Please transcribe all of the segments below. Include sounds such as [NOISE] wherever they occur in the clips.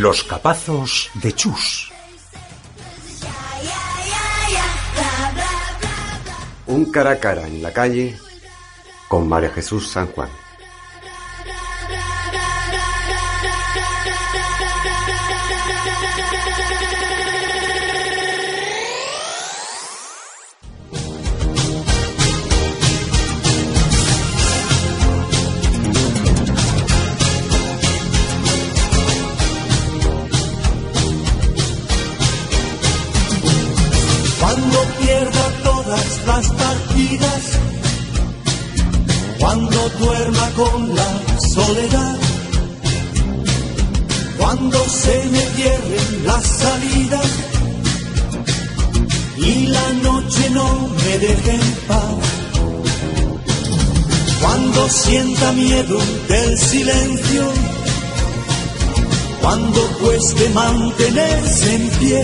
Los capazos de Chus. Un cara a cara en la calle con María Jesús San Juan. Las salidas y la noche no me deje en paz, cuando sienta miedo del silencio, cuando cueste mantenerse en pie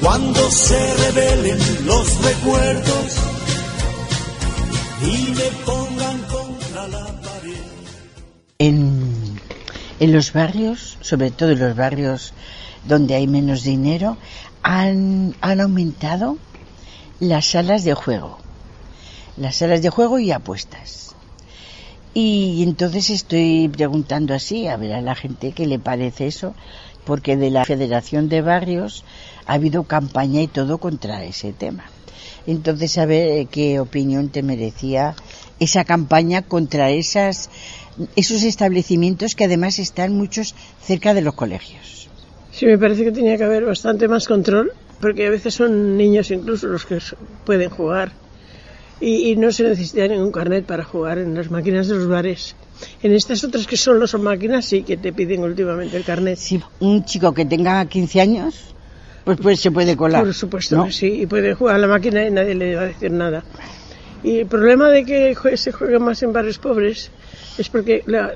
cuando se revelen los recuerdos y me pongan en los barrios, sobre todo en los barrios donde hay menos dinero, han, aumentado las salas de juego. Las salas de juego y apuestas. Y entonces estoy preguntando así, a ver a la gente qué le parece eso, porque de la Federación de Barrios ha habido campaña y todo contra ese tema. Entonces, a ver eh, qué opinión te merecía esa campaña contra esas, esos establecimientos que además están muchos cerca de los colegios. Sí, me parece que tenía que haber bastante más control, porque a veces son niños incluso los que pueden jugar y, y no se necesita ningún carnet para jugar en las máquinas de los bares. En estas otras que solo son máquinas sí que te piden últimamente el carnet. Si un chico que tenga 15 años, pues, pues se puede colar. Por supuesto ¿no? sí, y puede jugar a la máquina y nadie le va a decir nada. Y el problema de que se juegue más en barrios pobres es porque la,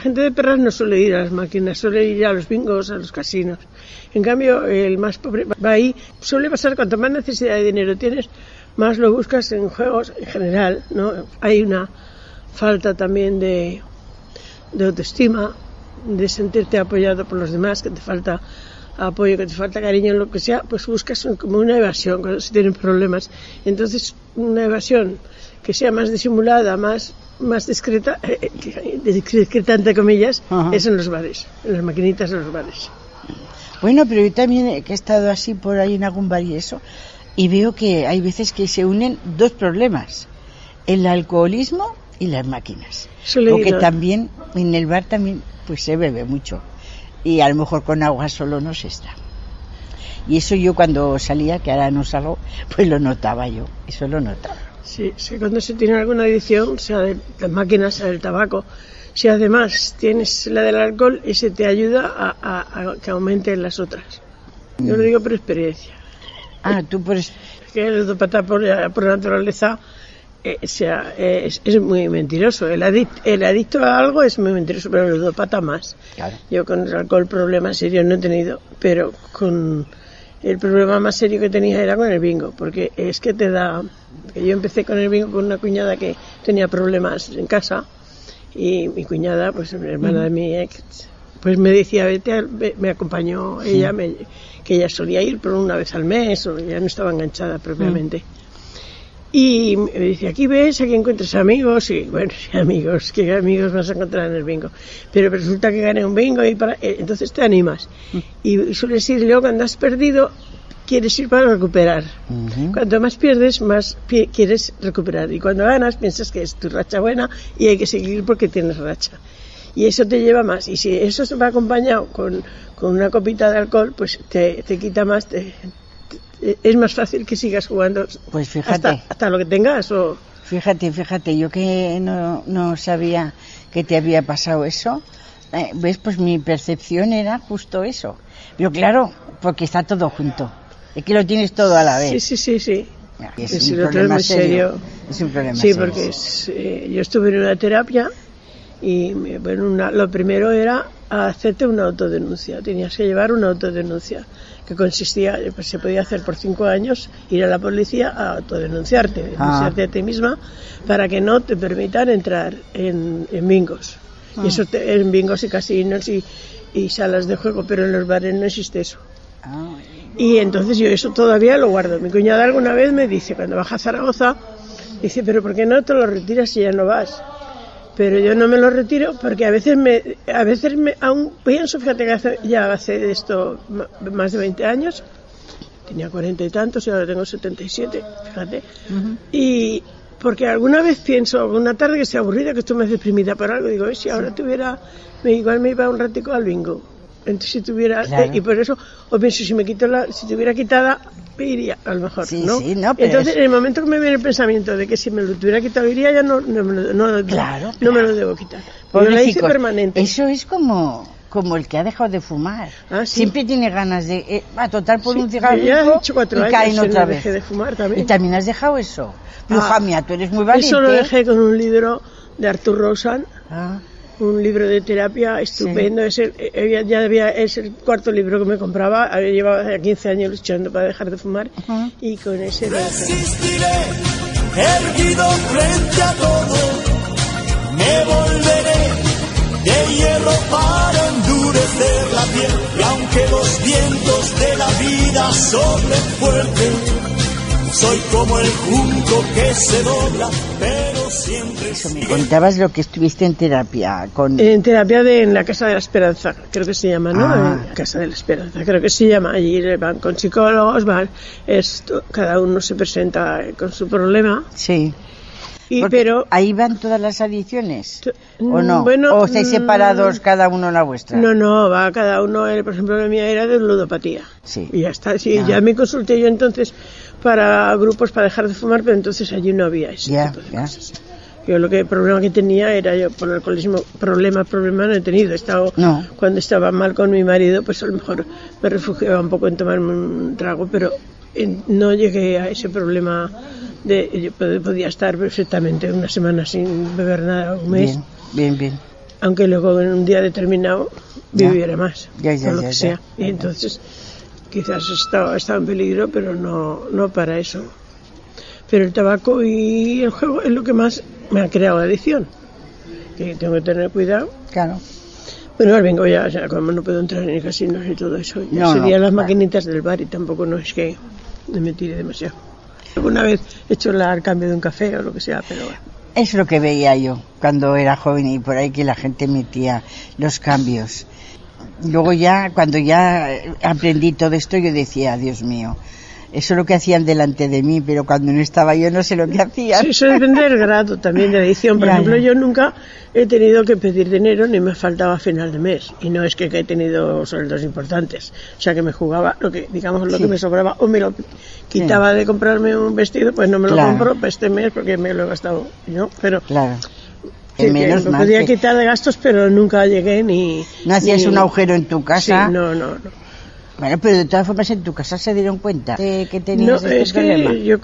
gente de Perras no suele ir a las máquinas, suele ir a los bingos, a los casinos. En cambio, el más pobre va ahí. Suele pasar, cuanto más necesidad de dinero tienes, más lo buscas en juegos en general. ¿no? Hay una falta también de, autoestima, de sentirte apoyado por los demás, que te falta apoyo, que te falta cariño, lo que sea, pues buscas como una evasión cuando se tienen problemas. Entonces, una evasión que sea más disimulada, más, más discreta, eh, eh, discreta entre comillas, Ajá. es en los bares, en las maquinitas de los bares. Bueno, pero yo también he- que he estado así por ahí en algún bar y eso, y veo que hay veces que se unen dos problemas, el alcoholismo y las máquinas. Porque también en el bar también pues se bebe mucho y a lo mejor con agua solo no se está. Y eso yo cuando salía, que ahora no salgo, [LAUGHS] pues lo notaba yo, eso lo notaba. Sí, sí, cuando se tiene alguna adicción, sea de las máquinas, sea del tabaco, si además tienes la del alcohol, ese te ayuda a, a- a que aumenten las otras. Yo lo digo por experiencia. Ah, tú por es- que el ludópata por, por naturaleza eh, sea, eh, es, es muy mentiroso. El, adic- el adicto a algo es muy mentiroso, pero el ludópata más. Claro. Yo con el alcohol problemas serios no he tenido, pero con el problema más serio que tenía era con el bingo, porque es que te da... que Yo empecé con el bingo con una cuñada que tenía problemas en casa y mi cuñada, pues hermana de mi ex, pues me decía, vete, me acompañó ella, me- que ella solía ir por una vez al mes, o ya no estaba enganchada propiamente. Y me dice, aquí ves, aquí encuentras amigos, y bueno, [LAUGHS] amigos, ¿qué amigos vas a encontrar en el bingo? Pero resulta que gané un bingo y para, eh, entonces te animas. Y sueles ir, luego cuando has perdido, quieres ir para recuperar. Ujú. Cuanto más pierdes, más pi- quieres recuperar. Y cuando ganas, piensas que es tu racha buena y hay que seguir porque tienes racha. Y eso te lleva más. Y si eso se va acompañado con, con una copita de alcohol, pues te, te quita más. te- es más fácil que sigas jugando Pues fíjate. hasta, hasta lo que tengas. O, Fíjate, fíjate, yo que no, no sabía que te había pasado eso, eh, ves, pues mi percepción era justo eso. Pero claro, porque está todo junto. Es que lo tienes todo a la vez. sí, sí, sí, sí. Es un es problema serio. Es un problema Sí, serio. porque eh, yo estuve en una terapia y bueno, una- lo primero era hacerte una autodenuncia. Tenías que llevar una autodenuncia que consistía, eh, pues se podía hacer por cinco años, ir a la policía a autodenunciarte, Ah. denunciarte a ti misma para que no te permitan entrar en, en bingos. Y eso te- en bingos y casinos y, y salas de juego, pero en los bares no existe eso. Ah, Y entonces yo eso todavía lo guardo. Mi cuñada alguna vez me dice, cuando baja a Zaragoza, dice, pero ¿por qué no te lo retiras si ya no vas? Pero yo no me lo retiro porque a veces me, a veces me, aún pienso, fíjate que hace, ya hace esto más de 20 años, tenía cuarenta y tantos y ahora tengo 77, fíjate. Y porque alguna vez pienso, alguna tarde que estoy aburrida, que estoy más deprimida por algo, digo, "Eh, si ahora tuviera, me, igual me iba un ratico al bingo. Entonces si tuviera, Claro. eh, y por eso, o pienso, si me quito la, si tuviera quitada, iría, a lo mejor, Sí, ¿no? sí, no, pero Entonces, es- en el momento que me viene el pensamiento de que si me lo tuviera quitado iría, ya no, no, me lo- no, Claro, no me claro. lo debo quitar. Porque yo la hice permanente. Eso es como, como el que ha dejado de fumar. Ah, sí. Siempre tiene ganas de, eh, a total por Sí, un cuatro y años caen otra vez. de fumar Y también. también has dejado eso. Ah, Hija mía, tú eres muy valiente. Eso lo dejé con un libro de Arthur Rosan, Ah, un libro de terapia estupendo. Es el, ya- ya había, es el cuarto libro que me compraba. Había llevado ya 15 años luchando para dejar de fumar Ujú. y con ese. Resistiré, erguido frente a todo. Me volveré de hierro para endurecer la piel. Y aunque los vientos de la vida soplen fuerte, soy como el junco que se dobla, pero siempre eso me contabas lo que estuviste en terapia con... En terapia de en la Casa de la Esperanza, creo que se llama, ¿no? Ah. En Casa de la Esperanza, creo que se llama. Allí van con psicólogos, van, esto, cada uno se presenta con su problema. sí. Y, pero ahí van todas las adicciones. T- ¿O no? bueno, ¿O estáis mm, separados cada uno en la vuestra? No, no, va cada uno, por ejemplo, la mía era de ludopatía. Sí. Y ya está, sí, Ya. ya me consulté yo entonces para grupos para dejar de fumar, pero entonces allí no había ese Ya, tipo de ya. cosas. Yo lo que el problema que tenía era yo por el alcoholismo, problema, problema no he tenido. He estado, No. cuando estaba mal con mi marido, pues a lo mejor me refugiaba un poco en tomarme un trago, pero en- no llegué a ese problema de yo pod- podía estar perfectamente una semana sin beber nada, un mes Bien, bien, bien. aunque luego en un día determinado Ya. viviera más, Ya, ya, por lo ya, que sea. Y entonces quizás estaba, estaba en peligro, pero no, no para eso. Pero el tabaco y el juego es lo que más me ha creado adicción. Que tengo que tener cuidado. Claro. Bueno, al bingo ya, ya como no puedo entrar en casinos y todo eso, ya No, no, serían las claro. maquinitas del bar y tampoco no es que me tire demasiado. Alguna vez he hecho la- el cambio de un café o lo que sea, pero. Es lo que veía yo cuando era joven y por ahí que la gente metía los cambios. Luego ya, cuando ya eh, aprendí todo esto, yo decía, Dios mío, eso es lo que hacían delante de mí, pero cuando no estaba yo no sé lo que hacían. Sí, eso depende del grado también de edición. Por [LAUGHS] Ya, ejemplo, ya. yo nunca he tenido que pedir dinero ni me faltaba a final de mes. Y no es que he tenido sueldos importantes. O sea, que me jugaba lo que, digamos, lo Sí. que me sobraba o me lo quitaba de comprarme un vestido, pues no me lo Claro. compro para este mes porque me lo he gastado yo. Pero Claro. Sí, Que menos me mal podía que quitar de gastos, pero nunca llegué ni... no hacías ni- un agujero en tu casa. Sí, no, no, no. Bueno, pero de todas formas en tu casa se dieron cuenta de que No, tenías este es problema. que yo,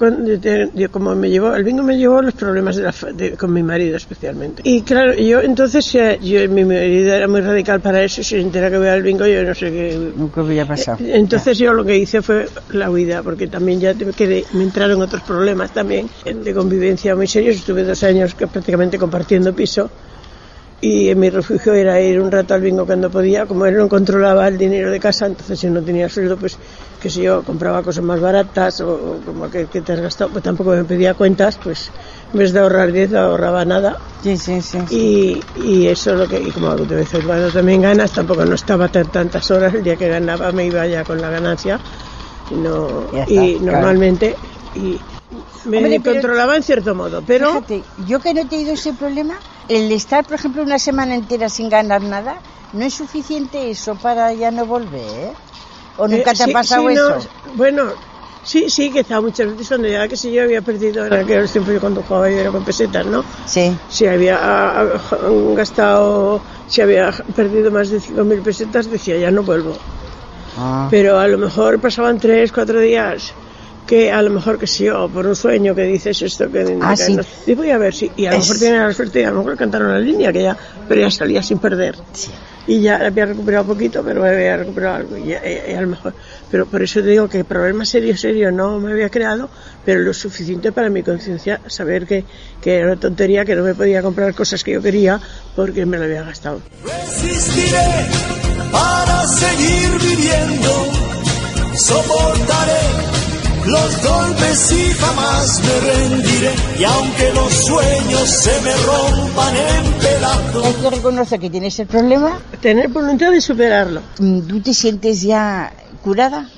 yo como me llevó, el bingo me llevó los problemas de la de- con mi marido especialmente. Y claro, yo entonces, eh, yo, mi marido era muy radical para eso, y si se entera que voy al bingo, yo no sé qué. Nunca hubiera pasado. Entonces yo lo que hice fue la huida, porque también ya te- quedé- me entraron otros problemas también eh, de convivencia muy serios. Estuve dos años que prácticamente compartiendo piso y en mi refugio era ir un rato al bingo cuando podía. Como él no controlaba el dinero de casa, entonces si no tenía sueldo, pues que si yo compraba cosas más baratas o, o como que, que te has gastado, pues tampoco me pedía cuentas, pues en vez de ahorrar 10 no ahorraba nada. Sí, sí, sí. sí. Y, y eso es lo que, y como de vez en cuando también ganas, tampoco no estaba tan- tantas horas, el día que ganaba me iba ya con la ganancia, y, no, está, y claro. normalmente, y me Hombre, controlaba en cierto modo, pero Fíjate, yo que no he tenido ese problema, el estar, por ejemplo, una semana entera sin ganar nada, no es suficiente eso para ya no volver. ¿O nunca Eh, te ha pasado sí, no, eso? bueno, sí, sí, quizá muchas veces cuando ya que si yo había perdido en aquellos tiempos yo cuando jugaba yo era con pesetas, ¿no? Sí. Si había ah, ah, gastado, si había perdido más de 5.000 pesetas, decía ya no vuelvo. Ah, Pero a lo mejor pasaban tres, cuatro días que a lo mejor que sí, o por un sueño que dices esto que, Ah, que sí. no- y voy a ver si y a lo Es- mejor tienen la suerte y a lo mejor cantaron la línea que ya pero ya salía sin perder sí. y ya había recuperado poquito pero había recuperado algo y, y- y a lo mejor Pero por eso te digo que problema serio, serio no me había creado, pero lo suficiente para mi conciencia saber que, que era una tontería, que no me podía comprar cosas que yo quería porque me lo había gastado. Resistiré para seguir viviendo, soportaré los golpes y jamás me rendiré. Y aunque los sueños se me rompan en pedazos. Hay que reconocer que tienes el problema. Tener voluntad de superarlo. Mm, ¿Tú te sientes ya curada?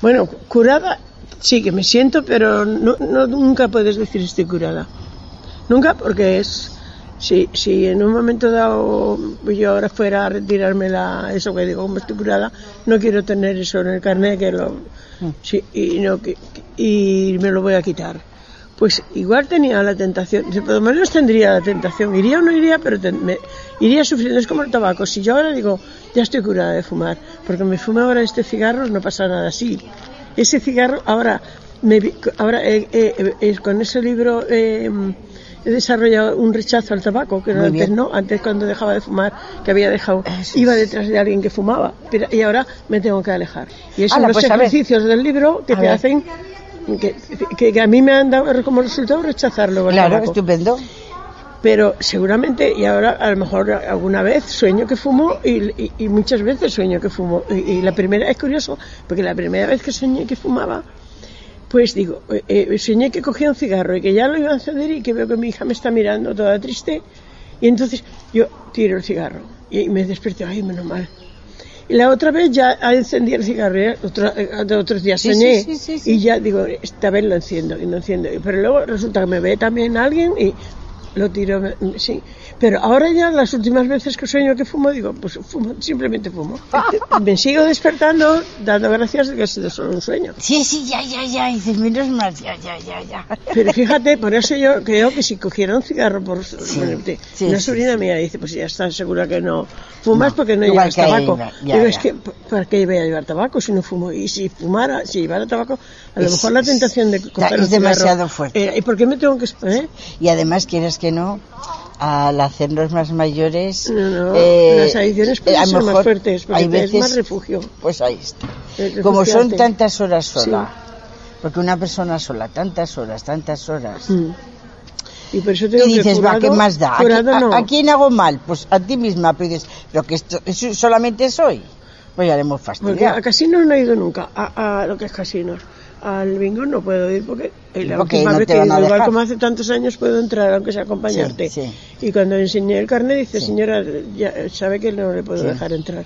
Bueno, curada sí que me siento, pero no, no- nunca puedes decir estoy curada. Nunca, porque es. Si, si en un momento dado yo ahora fuera a retirarme la, eso que digo, como estoy curada, no quiero tener eso en el carnet que lo, sí, y, no, que, y me lo voy a quitar. Pues igual tenía la tentación, por lo menos tendría la tentación, iría o no iría, pero ten- me- iría sufriendo, es como el tabaco, si yo ahora digo, ya estoy curada de fumar, porque me fumo ahora este cigarro, no pasa nada así. Ese cigarro, ahora, me, ahora eh, eh, eh, con ese libro eh, he desarrollado un rechazo al tabaco, que Muy antes bien. no, antes cuando dejaba de fumar, que había dejado, Eso iba detrás de alguien que fumaba, pero, y ahora me tengo que alejar. Y esos son los pues, ejercicios del libro que A te ver. hacen, que, que- que a mí me han dado como resultado rechazarlo. Claro, tabaco. estupendo. Pero seguramente, y ahora a lo mejor alguna vez sueño que fumo y, y- y muchas veces sueño que fumo. Y, y la primera, es curioso, porque la primera vez que soñé que fumaba, pues digo, eh, eh, soñé que cogía un cigarro y que ya lo iba a encender y que veo que mi hija me está mirando toda triste. Y entonces yo tiro el cigarro y me desperté, ay, menos mal. Y la otra vez ya encendí el cigarro, ¿eh? Otra- eh, otros días Sí, soñé sí, sí. y ya digo, esta vez lo enciendo y lo enciendo. Pero luego resulta que me ve también alguien y lo tiro, sí. Pero ahora ya las últimas veces que sueño que fumo, digo, pues fumo, simplemente fumo. [LAUGHS] me sigo despertando dando gracias de que ha sido solo un sueño. Sí, sí, ya, ya, ya. Y dices, menos mal, ya, ya, ya, ya. Pero [LAUGHS] fíjate, por eso yo creo que si cogiera un cigarro por te- sí, una sí, sobrina mía dice, pues ya estás segura que no fumas No, porque no llevas tabaco. ya, Digo, es ya. que ¿para qué voy a llevar tabaco si no fumo? Y si fumara, si llevara tabaco, a lo Es- mejor la es- tentación de coger es un cigarro, demasiado fuerte. eh, ¿Y por qué me tengo que exponer? Y además, quieres que no, al hacernos más mayores... No, no, eh, las adicciones pueden lo ser más fuertes, porque hay te es veces- más refugio. Pues ahí está. Como son tantas horas sola, porque una persona sola, tantas horas, tantas horas... Mm. Y por eso tengo Y dices, que va, curado- ¿qué más da? ¿A, a- no. a quién hago mal? Pues a ti misma, pero dices, pero que esto solamente soy. Pues ya le hemos Porque fastidiado. a casinos no he ido nunca, a, a lo que es casinos. Al bingo no puedo ir porque la Porque última no vez que he ido, como hace tantos años puedo entrar aunque sea acompañarte. Sí, sí. Y cuando enseñé el carnet dice, Sí. señora, ya sabe que no le puedo dejar entrar.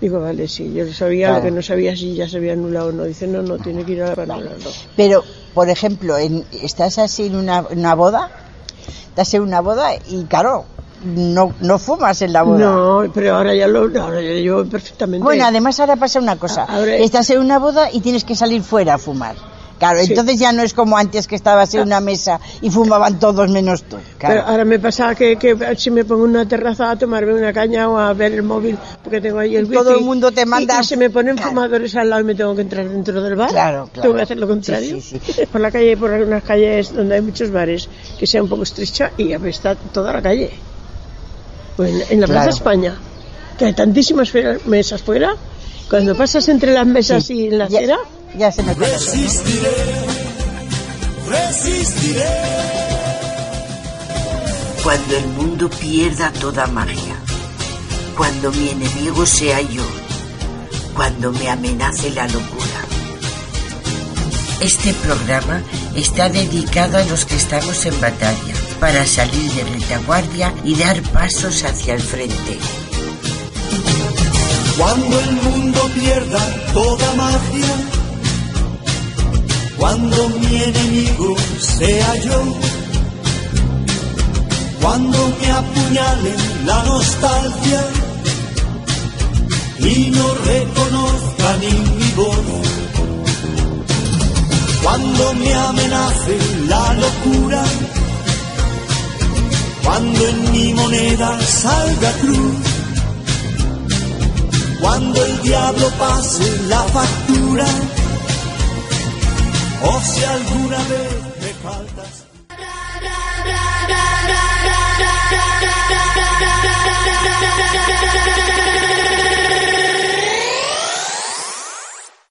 Digo, vale, sí, yo sabía Claro. lo que no sabía si ya se había anulado o no. Dice, no, no, tiene que ir a para anularlo. Pero, por ejemplo, en, estás así en una, una boda, estás en una boda y claro, no, no fumas en la boda. No, pero ahora ya lo ahora ya llevo perfectamente. Bueno, además ahora pasa una cosa. Ahora- Estás en una boda y tienes que salir fuera a fumar. Claro, Sí. entonces ya no es como antes que estabas en una mesa y fumaban todos menos tú. Pero Claro. ahora me pasa que, que si me pongo en una terraza a tomarme una caña o a ver el móvil, porque tengo ahí el wifi. Todo el mundo te manda- Y, y se me ponen Claro. fumadores al lado y me tengo que entrar dentro del bar. Claro, claro. Tengo que hacer lo contrario. Sí, sí, sí. [LAUGHS] Por la calle, por algunas calles donde hay muchos bares, que sea un poco estrecha y apesta toda la calle. Pues en, la Claro. Plaza España, que hay tantísimas mesas fuera, cuando pasas entre las mesas Sí. y en la Ya- acera, Ya se me queda. Resistiré, resistiré. Cuando el mundo pierda toda magia, cuando mi enemigo sea yo, cuando me amenace la locura. Este programa está dedicado a los que estamos en batalla, para salir de retaguardia y dar pasos hacia el frente. Cuando el mundo pierda toda magia, cuando mi enemigo sea yo, cuando me apuñale la nostalgia y no reconozca ni mi voz, cuando me amenace la locura, cuando en mi moneda salga cruz, cuando el diablo pase la factura, o si alguna vez me faltas. [LAUGHS]